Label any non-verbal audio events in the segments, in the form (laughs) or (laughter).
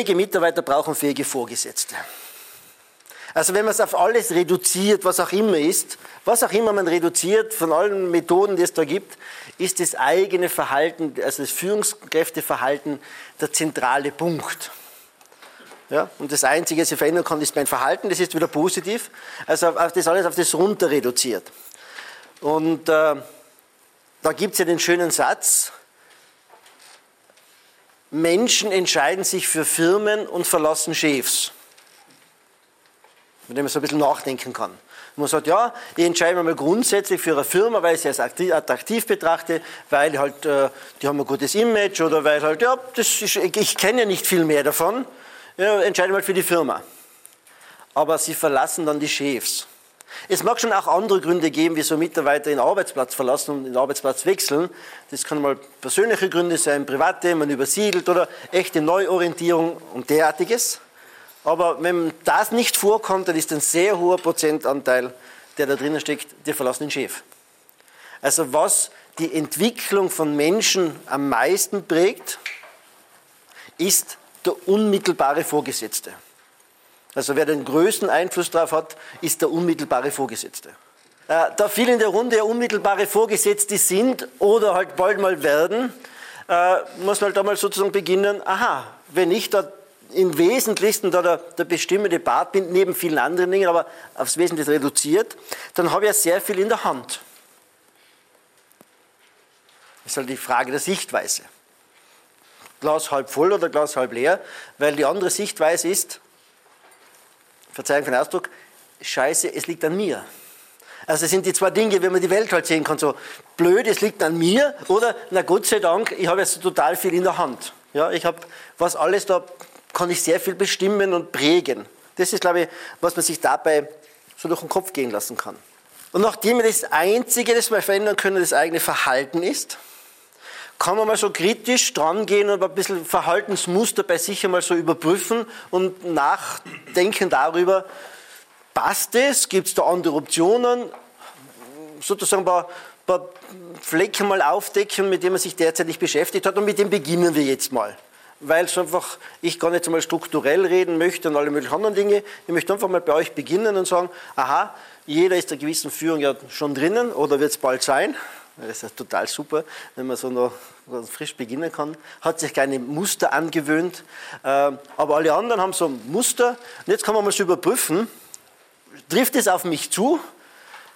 fähige Mitarbeiter brauchen fähige Vorgesetzte. Also wenn man es auf alles reduziert, was auch immer ist, was auch immer man reduziert von allen Methoden, die es da gibt, ist das eigene Verhalten, also das Führungskräfteverhalten der zentrale Punkt. Ja, und das Einzige, was ich verändern kann, ist mein Verhalten, das ist wieder positiv. Also auf das alles auf das runter reduziert. Und äh, da gibt es ja den schönen Satz, Menschen entscheiden sich für Firmen und verlassen Chefs mit dem man so ein bisschen nachdenken kann. Man sagt, ja, ich entscheide mich mal grundsätzlich für eine Firma, weil ich sie als attraktiv betrachte, weil halt, äh, die haben ein gutes Image oder weil halt, ja, das ist, ich kenne ja nicht viel mehr davon, ja, entscheide mal für die Firma. Aber sie verlassen dann die Chefs. Es mag schon auch andere Gründe geben, wieso Mitarbeiter den Arbeitsplatz verlassen und den Arbeitsplatz wechseln. Das kann mal persönliche Gründe sein, private, man übersiedelt oder echte Neuorientierung und derartiges. Aber wenn das nicht vorkommt, dann ist ein sehr hoher Prozentanteil, der da drinnen steckt, der verlassen den Chef. Also was die Entwicklung von Menschen am meisten prägt, ist der unmittelbare Vorgesetzte. Also wer den größten Einfluss darauf hat, ist der unmittelbare Vorgesetzte. Äh, da viele in der Runde ja unmittelbare Vorgesetzte sind oder halt bald mal werden, äh, muss man halt einmal sozusagen beginnen, aha, wenn ich da im Wesentlichsten da der, der bestimmende Part bin, neben vielen anderen Dingen, aber aufs Wesentliche reduziert, dann habe ich ja sehr viel in der Hand. Das ist halt die Frage der Sichtweise. Glas halb voll oder Glas halb leer, weil die andere Sichtweise ist, Verzeihung für den Ausdruck, scheiße, es liegt an mir. Also es sind die zwei Dinge, wenn man die Welt halt sehen kann, so blöd, es liegt an mir oder, na Gott sei Dank, ich habe jetzt total viel in der Hand. Ja, ich habe, was alles da kann ich sehr viel bestimmen und prägen. Das ist, glaube ich, was man sich dabei so durch den Kopf gehen lassen kann. Und nachdem das Einzige, das wir verändern können, das eigene Verhalten ist, kann man mal so kritisch dran gehen und ein bisschen Verhaltensmuster bei sich einmal so überprüfen und nachdenken darüber, passt es, gibt es da andere Optionen, sozusagen ein paar, paar Flecken mal aufdecken, mit denen man sich derzeit nicht beschäftigt hat und mit dem beginnen wir jetzt mal weil es einfach, ich gar nicht einmal strukturell reden möchte und alle möglichen anderen Dinge. Ich möchte einfach mal bei euch beginnen und sagen, aha, jeder ist der gewissen Führung ja schon drinnen oder wird es bald sein. Das ist total super, wenn man so noch frisch beginnen kann. Hat sich keine Muster angewöhnt. Ähm, aber alle anderen haben so ein Muster. Und jetzt kann man mal so überprüfen, trifft es auf mich zu?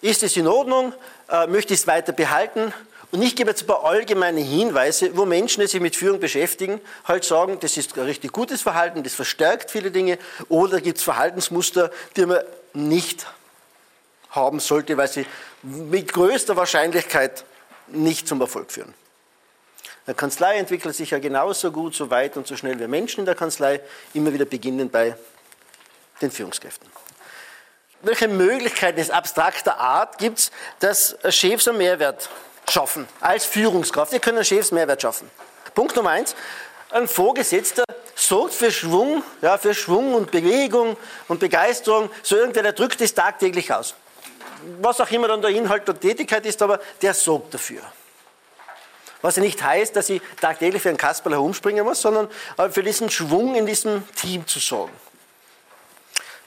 Ist es in Ordnung? Äh, möchte ich es weiter behalten? Und ich gebe jetzt ein paar allgemeine Hinweise, wo Menschen, die sich mit Führung beschäftigen, halt sagen, das ist ein richtig gutes Verhalten, das verstärkt viele Dinge, oder gibt es Verhaltensmuster, die man nicht haben sollte, weil sie mit größter Wahrscheinlichkeit nicht zum Erfolg führen. Der Kanzlei entwickelt sich ja genauso gut, so weit und so schnell wie Menschen in der Kanzlei, immer wieder beginnen bei den Führungskräften. Welche Möglichkeiten abstrakter Art gibt es, dass Chefs einen Mehrwert schaffen als Führungskraft. Wir können Chefs Mehrwert schaffen. Punkt Nummer eins. Ein Vorgesetzter sorgt für Schwung, ja, für Schwung und Bewegung und Begeisterung. So irgendwer, der drückt das tagtäglich aus. Was auch immer dann der Inhalt der Tätigkeit ist, aber der sorgt dafür. Was ja nicht heißt, dass ich tagtäglich für einen Kasperl herumspringen muss, sondern für diesen Schwung in diesem Team zu sorgen.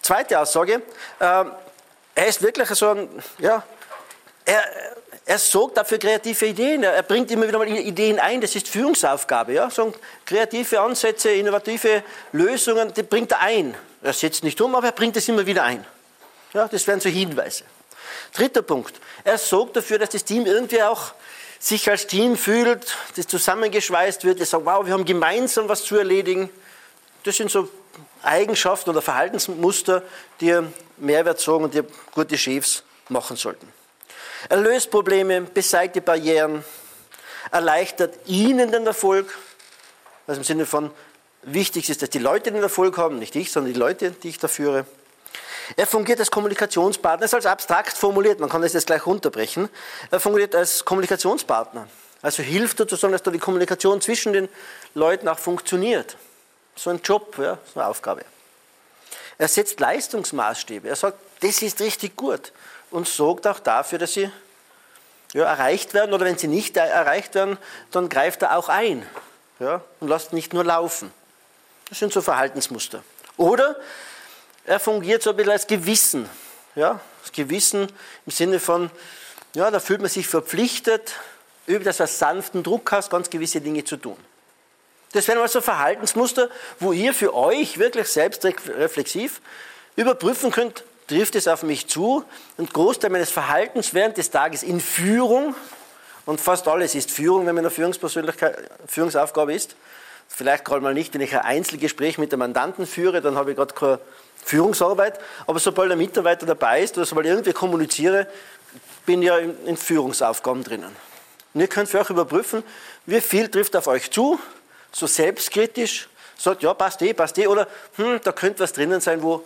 Zweite Aussage, äh, er ist wirklich so ein, ja, er, er sorgt dafür kreative Ideen. Er bringt immer wieder mal Ideen ein. Das ist Führungsaufgabe. Ja? So kreative Ansätze, innovative Lösungen, die bringt er ein. Er setzt nicht um, aber er bringt es immer wieder ein. Ja, das wären so Hinweise. Dritter Punkt. Er sorgt dafür, dass das Team irgendwie auch sich als Team fühlt, das zusammengeschweißt wird. Er sagt, wow, wir haben gemeinsam was zu erledigen. Das sind so Eigenschaften oder Verhaltensmuster, die Mehrwert sorgen und die gute Chefs machen sollten. Er löst Probleme, beseitigt Barrieren, erleichtert ihnen den Erfolg. Also im Sinne von, wichtig ist, dass die Leute den Erfolg haben, nicht ich, sondern die Leute, die ich da führe. Er fungiert als Kommunikationspartner, ist als abstrakt formuliert, man kann das jetzt gleich runterbrechen. Er fungiert als Kommunikationspartner, also hilft sozusagen, dass da die Kommunikation zwischen den Leuten auch funktioniert. So ein Job, ja, so eine Aufgabe. Er setzt Leistungsmaßstäbe, er sagt, das ist richtig gut und sorgt auch dafür, dass sie ja, erreicht werden oder wenn sie nicht erreicht werden, dann greift er auch ein ja, und lässt nicht nur laufen. Das sind so Verhaltensmuster. Oder er fungiert so ein bisschen als Gewissen. Ja? Das Gewissen im Sinne von, ja, da fühlt man sich verpflichtet, über das als sanften Druck hast, ganz gewisse Dinge zu tun. Das wären also Verhaltensmuster, wo ihr für euch wirklich selbstreflexiv überprüfen könnt, trifft es auf mich zu und Großteil meines Verhaltens während des Tages in Führung, und fast alles ist Führung, wenn man eine Führungspersönlichkeit, Führungsaufgabe ist, vielleicht gerade mal nicht, wenn ich ein Einzelgespräch mit dem Mandanten führe, dann habe ich gerade keine Führungsarbeit, aber sobald ein Mitarbeiter dabei ist oder sobald ich irgendwie kommuniziere, bin ich ja in Führungsaufgaben drinnen. Und ihr könnt für euch überprüfen, wie viel trifft auf euch zu, so selbstkritisch, sagt, ja, passt eh, passt eh, oder hm, da könnte was drinnen sein, wo,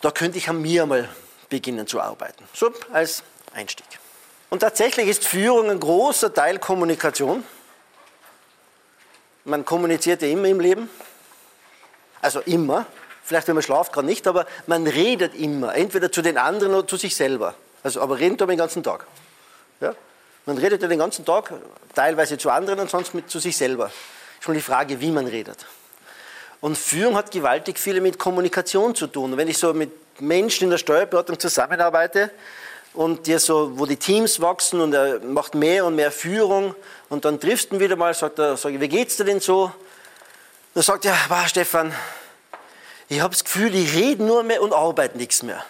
da könnte ich an mir mal beginnen zu arbeiten. So als Einstieg. Und tatsächlich ist Führung ein großer Teil Kommunikation. Man kommuniziert ja immer im Leben. Also immer. Vielleicht, wenn man schlaft, gerade nicht, aber man redet immer. Entweder zu den anderen oder zu sich selber. Also, aber reden tut man den ganzen Tag. Ja? Man redet ja den ganzen Tag, teilweise zu anderen und sonst mit, zu sich selber schon die Frage, wie man redet. Und Führung hat gewaltig viel mit Kommunikation zu tun. Wenn ich so mit Menschen in der Steuerberatung zusammenarbeite und dir so, wo die Teams wachsen und er macht mehr und mehr Führung und dann triffst du ihn wieder mal, sagt er, sag ich, wie geht's dir denn so? Dann sagt er, Stefan, ich habe das Gefühl, die reden nur mehr und arbeiten nichts mehr.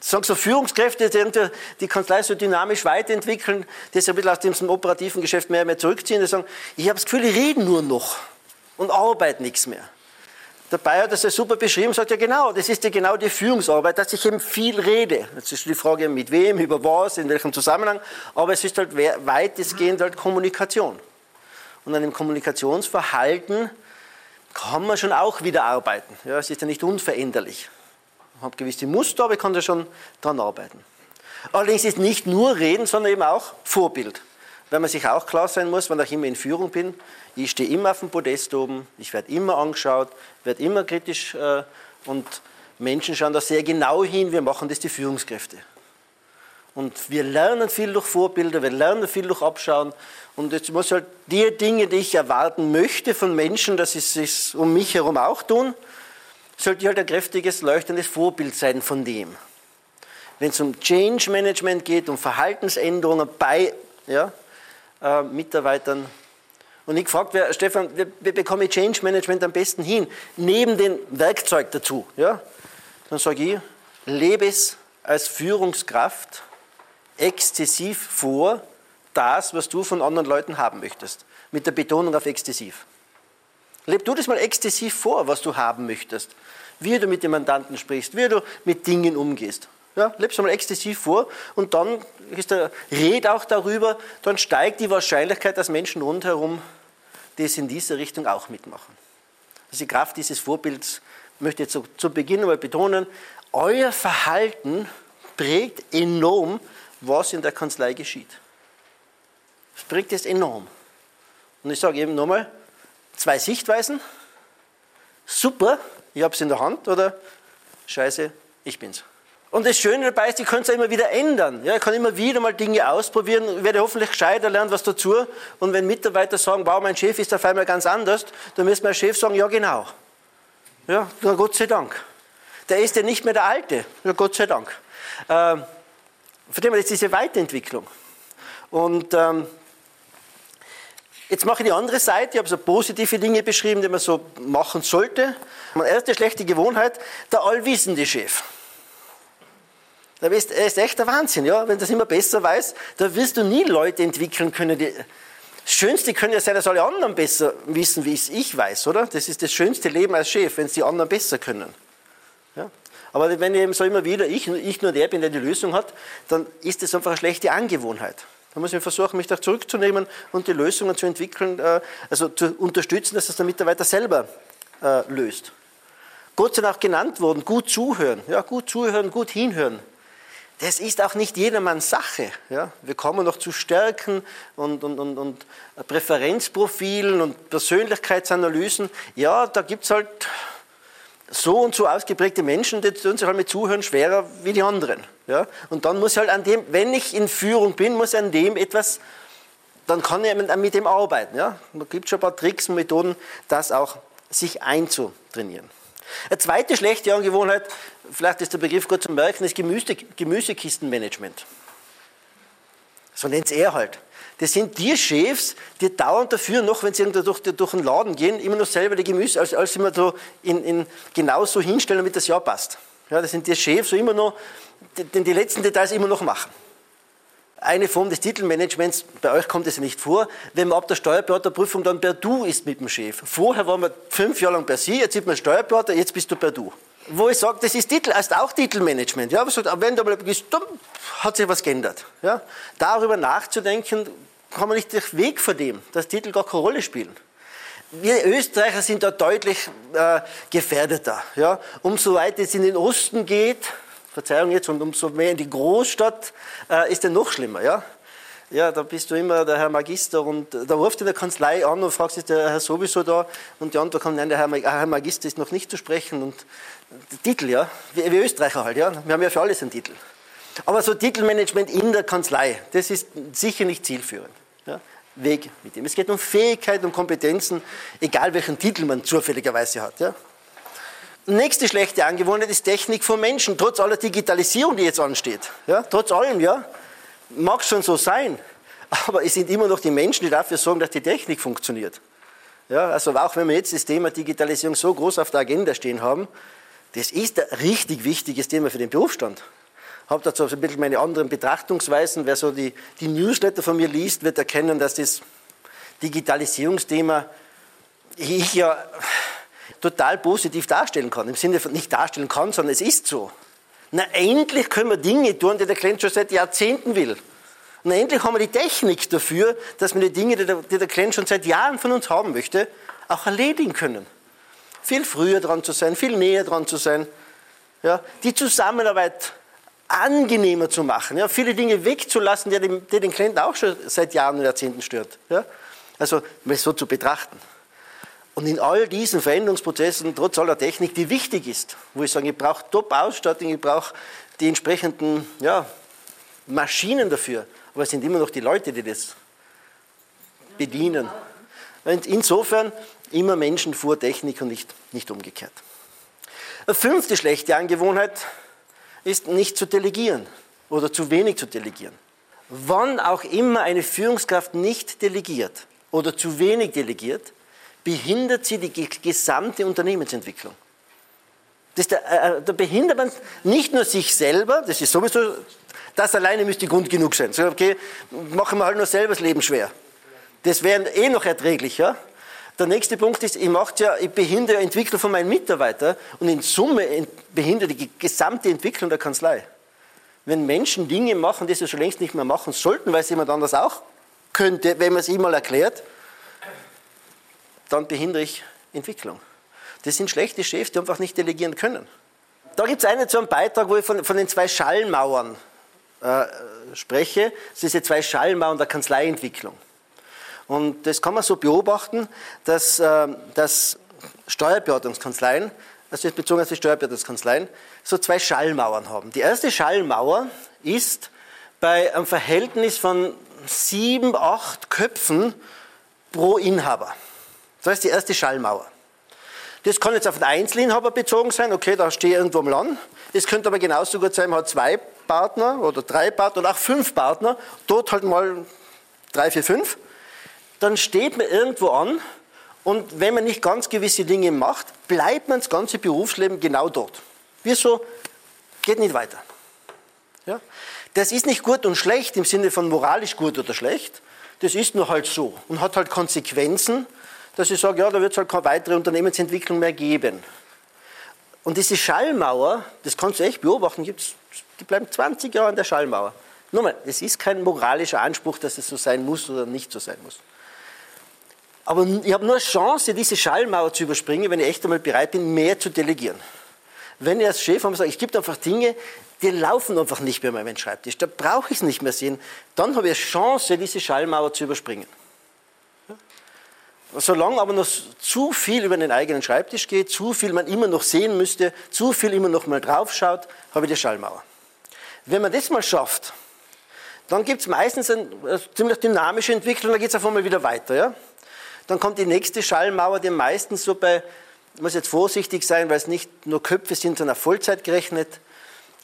Sagen so Führungskräfte, die die Kanzlei so dynamisch weiterentwickeln, die sich ein bisschen aus diesem operativen Geschäft mehr und mehr zurückziehen, die sagen, ich habe das Gefühl, die reden nur noch und arbeiten nichts mehr. Der Bayer hat das ja super beschrieben, sagt ja genau, das ist ja genau die Führungsarbeit, dass ich eben viel rede. Jetzt ist die Frage, mit wem, über was, in welchem Zusammenhang, aber es ist halt weitestgehend halt Kommunikation. Und an dem Kommunikationsverhalten kann man schon auch wieder arbeiten. Ja, es ist ja nicht unveränderlich habe gewisse Muster, aber ich kann da schon dran arbeiten. Allerdings ist nicht nur Reden, sondern eben auch Vorbild. Weil man sich auch klar sein muss, wenn ich immer in Führung bin, ich stehe immer auf dem Podest oben, ich werde immer angeschaut, werde immer kritisch äh, und Menschen schauen da sehr genau hin, wir machen das die Führungskräfte. Und wir lernen viel durch Vorbilder, wir lernen viel durch Abschauen. Und jetzt muss halt die Dinge, die ich erwarten möchte von Menschen, dass sie es um mich herum auch tun, sollte halt ein kräftiges, leuchtendes Vorbild sein von dem. Wenn es um Change Management geht, um Verhaltensänderungen bei ja, äh, Mitarbeitern. Und ich gefragt, wer, Stefan, wie, wie bekomme ich Change Management am besten hin? Neben dem Werkzeug dazu. Ja? Dann sage ich, lebe es als Führungskraft exzessiv vor, das, was du von anderen Leuten haben möchtest. Mit der Betonung auf exzessiv. Leb du das mal exzessiv vor, was du haben möchtest. Wie du mit dem Mandanten sprichst, wie du mit Dingen umgehst. Ja, lebst du mal exzessiv vor und dann ist der Red auch darüber, dann steigt die Wahrscheinlichkeit, dass Menschen rundherum das in diese Richtung auch mitmachen. Also die Kraft dieses Vorbilds möchte ich so zu Beginn mal betonen, euer Verhalten prägt enorm, was in der Kanzlei geschieht. Es prägt es enorm. Und ich sage eben nochmal, zwei Sichtweisen. Super, ich habe es in der Hand oder scheiße, ich bin's. Und das Schöne dabei ist, ich kann es ja immer wieder ändern. Ja, ich kann immer wieder mal Dinge ausprobieren, werde hoffentlich gescheiter, lernen was dazu. Und wenn Mitarbeiter sagen, wow, mein Chef ist auf einmal ganz anders, dann müsste mein Chef sagen, ja genau. Ja, na Gott sei Dank. Der ist ja nicht mehr der Alte. Ja, Gott sei Dank. Ähm, von dem her ist diese Weiterentwicklung. Und ähm, Jetzt mache ich die andere Seite, ich habe so positive Dinge beschrieben, die man so machen sollte. Meine erste schlechte Gewohnheit, der allwissende Chef. Er ist echt der Wahnsinn, ja? wenn das immer besser weißt, da wirst du nie Leute entwickeln können, die, das Schönste könnte ja sein, dass alle anderen besser wissen, wie es ich weiß, oder? Das ist das schönste Leben als Chef, wenn es die anderen besser können. Ja? Aber wenn eben so immer wieder, ich, ich nur der bin, der die Lösung hat, dann ist das einfach eine schlechte Angewohnheit. Da muss ich versuchen, mich da zurückzunehmen und die Lösungen zu entwickeln, äh, also zu unterstützen, dass das der Mitarbeiter selber äh, löst. Gott sei Dank genannt worden, gut zuhören. Ja, gut zuhören, gut hinhören. Das ist auch nicht jedermanns Sache. Ja. Wir kommen noch zu Stärken und, und, und, und Präferenzprofilen und Persönlichkeitsanalysen. Ja, da gibt es halt so und so ausgeprägte Menschen, die tun sich halt mit Zuhören schwerer wie die anderen. Ja? Und dann muss halt an dem, wenn ich in Führung bin, muss an dem etwas dann kann er mit dem arbeiten. Ja? Da gibt es schon ein paar Tricks und Methoden, das auch sich einzutrainieren. Eine zweite schlechte Angewohnheit, vielleicht ist der Begriff gut zu merken, ist Gemüse, Gemüsekistenmanagement. So nennt es er halt. Das sind die Chefs, die dauernd dafür, noch wenn sie durch, durch den Laden gehen, immer noch selber die Gemüse, als, als immer so in, in genau so hinstellen, damit das Jahr passt. Ja, das sind die Chefs, so immer noch, die, die letzten Details immer noch machen eine Form des Titelmanagements, bei euch kommt es ja nicht vor, wenn man ab der Steuerberaterprüfung dann per Du ist mit dem Chef. Vorher waren wir fünf Jahre lang per Sie, jetzt ist man Steuerberater, jetzt bist du per Du. Wo ich sage, das ist Titel, ist auch Titelmanagement. Ja, aber wenn du bist, dann hat sich was geändert. Ja? Darüber nachzudenken, kann man nicht den Weg vor dem, dass Titel gar keine Rolle spielen. Wir Österreicher sind da deutlich äh, gefährdeter. Ja? Umso weiter es in den Osten geht, Verzeihung jetzt, und umso mehr in die Großstadt äh, ist es noch schlimmer. Ja? Ja, da bist du immer der Herr Magister und da ruft in der Kanzlei an und fragst, ist der Herr sowieso da? Und die Antwort kommt, nein, der Herr, Herr Magister ist noch nicht zu sprechen. Und Titel, ja, wie, wie Österreicher halt, ja, wir haben ja für alles einen Titel. Aber so Titelmanagement in der Kanzlei, das ist sicher nicht zielführend. Ja? Weg mit dem. Es geht um Fähigkeiten und Kompetenzen, egal welchen Titel man zufälligerweise hat. Ja? Nächste schlechte Angewohnheit ist Technik von Menschen, trotz aller Digitalisierung, die jetzt ansteht. Ja, trotz allem, ja. Mag schon so sein, (laughs) aber es sind immer noch die Menschen, die dafür sorgen, dass die Technik funktioniert. Ja, also auch wenn wir jetzt das Thema Digitalisierung so groß auf der Agenda stehen haben, das ist ein richtig wichtiges Thema für den Berufsstand. Ich habe dazu ein bisschen meine anderen Betrachtungsweisen. Wer so die, die Newsletter von mir liest, wird erkennen, dass das Digitalisierungsthema ich ja total positiv darstellen kann. Im Sinne von nicht darstellen kann, sondern es ist so. Na, endlich können wir Dinge tun, die der Klient schon seit Jahrzehnten will. Und endlich haben wir die Technik dafür, dass wir die Dinge, die der, die der Klient schon seit Jahren von uns haben möchte, auch erledigen können. Viel früher dran zu sein, viel näher dran zu sein. Ja, die Zusammenarbeit angenehmer zu machen, ja, viele Dinge wegzulassen, die den, die den Klienten auch schon seit Jahren und Jahrzehnten stört. Ja. Also, mal so zu betrachten. Und in all diesen Veränderungsprozessen, trotz aller Technik, die wichtig ist, wo ich sage, ich brauche Top-Ausstattung, ich brauche die entsprechenden ja, Maschinen dafür, aber es sind immer noch die Leute, die das bedienen. Und insofern immer Menschen vor Technik und nicht, nicht umgekehrt. Eine fünfte schlechte Angewohnheit ist nicht zu delegieren oder zu wenig zu delegieren. Wann auch immer eine Führungskraft nicht delegiert oder zu wenig delegiert, behindert sie die gesamte Unternehmensentwicklung. Das, da, äh, äh, da behindert man nicht nur sich selber, das ist sowieso, das alleine müsste Grund genug sein. So, okay, machen wir halt nur selber das Leben schwer. Das wäre eh noch erträglicher. Der nächste Punkt ist, ich, ja, ich behindere die Entwicklung von meinen Mitarbeitern und in Summe behindere die gesamte Entwicklung der Kanzlei. Wenn Menschen Dinge machen, die sie schon längst nicht mehr machen sollten, weil es jemand anders auch könnte, wenn man es ihm mal erklärt, dann behindere ich Entwicklung. Das sind schlechte Chefs, die einfach nicht delegieren können. Da gibt es einen so einen Beitrag, wo ich von, von den zwei Schallmauern äh, spreche. Das sind diese zwei Schallmauern der Kanzleientwicklung. Und das kann man so beobachten, dass, äh, dass Steuerberatungskanzleien, also jetzt bezogen auf die Steuerberatungskanzleien, so zwei Schallmauern haben. Die erste Schallmauer ist bei einem Verhältnis von sieben, acht Köpfen pro Inhaber. Das ist die erste Schallmauer. Das kann jetzt auf den Einzelinhaber bezogen sein, okay, da stehe ich irgendwo am Land. Es könnte aber genauso gut sein, man hat zwei Partner oder drei Partner oder auch fünf Partner, dort halt mal drei, vier, fünf. Dann steht man irgendwo an und wenn man nicht ganz gewisse Dinge macht, bleibt man das ganze Berufsleben genau dort. Wieso? Geht nicht weiter. Ja? Das ist nicht gut und schlecht im Sinne von moralisch gut oder schlecht. Das ist nur halt so und hat halt Konsequenzen dass ich sage, ja, da wird es halt keine weitere Unternehmensentwicklung mehr geben. Und diese Schallmauer, das kannst du echt beobachten, die bleiben 20 Jahre an der Schallmauer. Nur mal, es ist kein moralischer Anspruch, dass es so sein muss oder nicht so sein muss. Aber ich habe nur eine Chance, diese Schallmauer zu überspringen, wenn ich echt einmal bereit bin, mehr zu delegieren. Wenn ich als Chef einmal sage, es gibt einfach Dinge, die laufen einfach nicht mehr bei meinem Schreibtisch, da brauche ich es nicht mehr sehen, dann habe ich eine Chance, diese Schallmauer zu überspringen. Solange aber noch zu viel über den eigenen Schreibtisch geht, zu viel man immer noch sehen müsste, zu viel immer noch mal draufschaut, habe ich die Schallmauer. Wenn man das mal schafft, Dann gibt es meistens eine, eine ziemlich dynamische Entwicklung, dann geht es auf einmal wieder weiter. Ja? Dann kommt die nächste Schallmauer, die meistens so bei, ich muss jetzt vorsichtig sein, weil es nicht nur Köpfe sind, sondern auf Vollzeit gerechnet.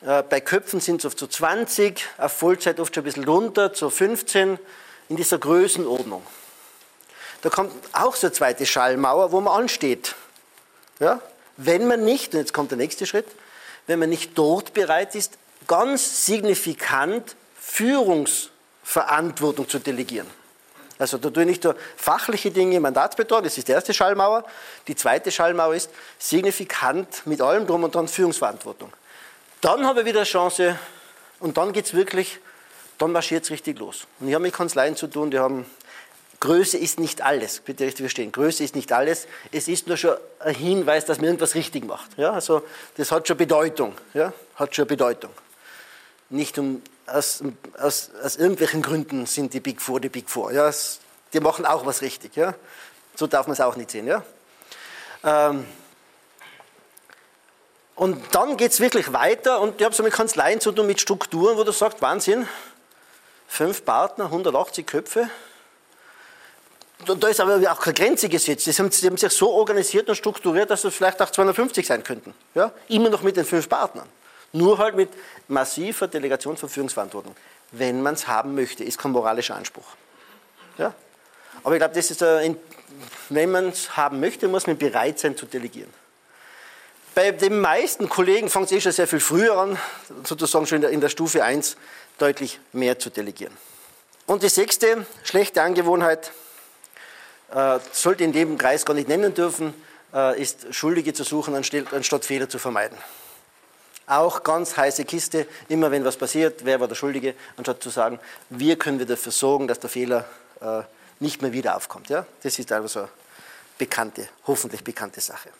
Äh, bei Köpfen sind es oft so 20, auf Vollzeit oft schon ein bisschen runter, so 15, in dieser Größenordnung. Da kommt auch so eine zweite Schallmauer, wo man ansteht. Ja? Wenn man nicht, und jetzt kommt der nächste Schritt, wenn man nicht dort bereit ist, ganz signifikant Führungsverantwortung zu delegieren. Also da tue ich nicht nur fachliche Dinge, Mandatsbetrag, das ist die erste Schallmauer. Die zweite Schallmauer ist signifikant mit allem drum und dran Führungsverantwortung. Dann habe ich wieder eine Chance und dann geht es wirklich, dann marschiert es richtig los. Und ich habe mit Kanzleien zu tun, die haben Größe ist nicht alles, bitte richtig verstehen. Größe ist nicht alles. Es ist nur schon ein Hinweis, dass man irgendwas richtig macht. Ja, also das hat schon Bedeutung. Ja, hat schon Bedeutung. Nicht um, aus, aus, aus irgendwelchen Gründen sind die Big Four die Big Four. Ja, es, die machen auch was richtig. Ja, so darf man es auch nicht sehen. Ja. Ähm, und dann geht es wirklich weiter und ich habe so mit Kanzleien zu tun, mit Strukturen, wo du sagst, Wahnsinn, fünf Partner, 180 Köpfe, da ist aber auch keine Grenze gesetzt. Die haben, haben, sich so organisiert und strukturiert, dass es vielleicht auch 250 sein könnten. Ja? Immer noch mit den fünf Partnern. Nur halt mit massiver Delegation von Führungsverantwortung. Wenn man es haben möchte, ist kein moralischer Anspruch. Ja? Aber ich glaube, das ist ein, wenn man es haben möchte, muss man bereit sein zu delegieren. Bei den meisten Kollegen fängt es eh schon sehr viel früher an, sozusagen schon in der, in der Stufe 1 deutlich mehr zu delegieren. Und die sechste schlechte Angewohnheit, äh, sollte in dem Kreis gar nicht nennen dürfen, äh, ist Schuldige zu suchen, anstatt Fehler zu vermeiden. Auch ganz heiße Kiste, immer wenn was passiert, wer war der Schuldige, anstatt zu sagen, wir können wir dafür sorgen, dass der Fehler äh, nicht mehr wieder aufkommt. Ja? Das ist also eine bekannte, hoffentlich bekannte Sache.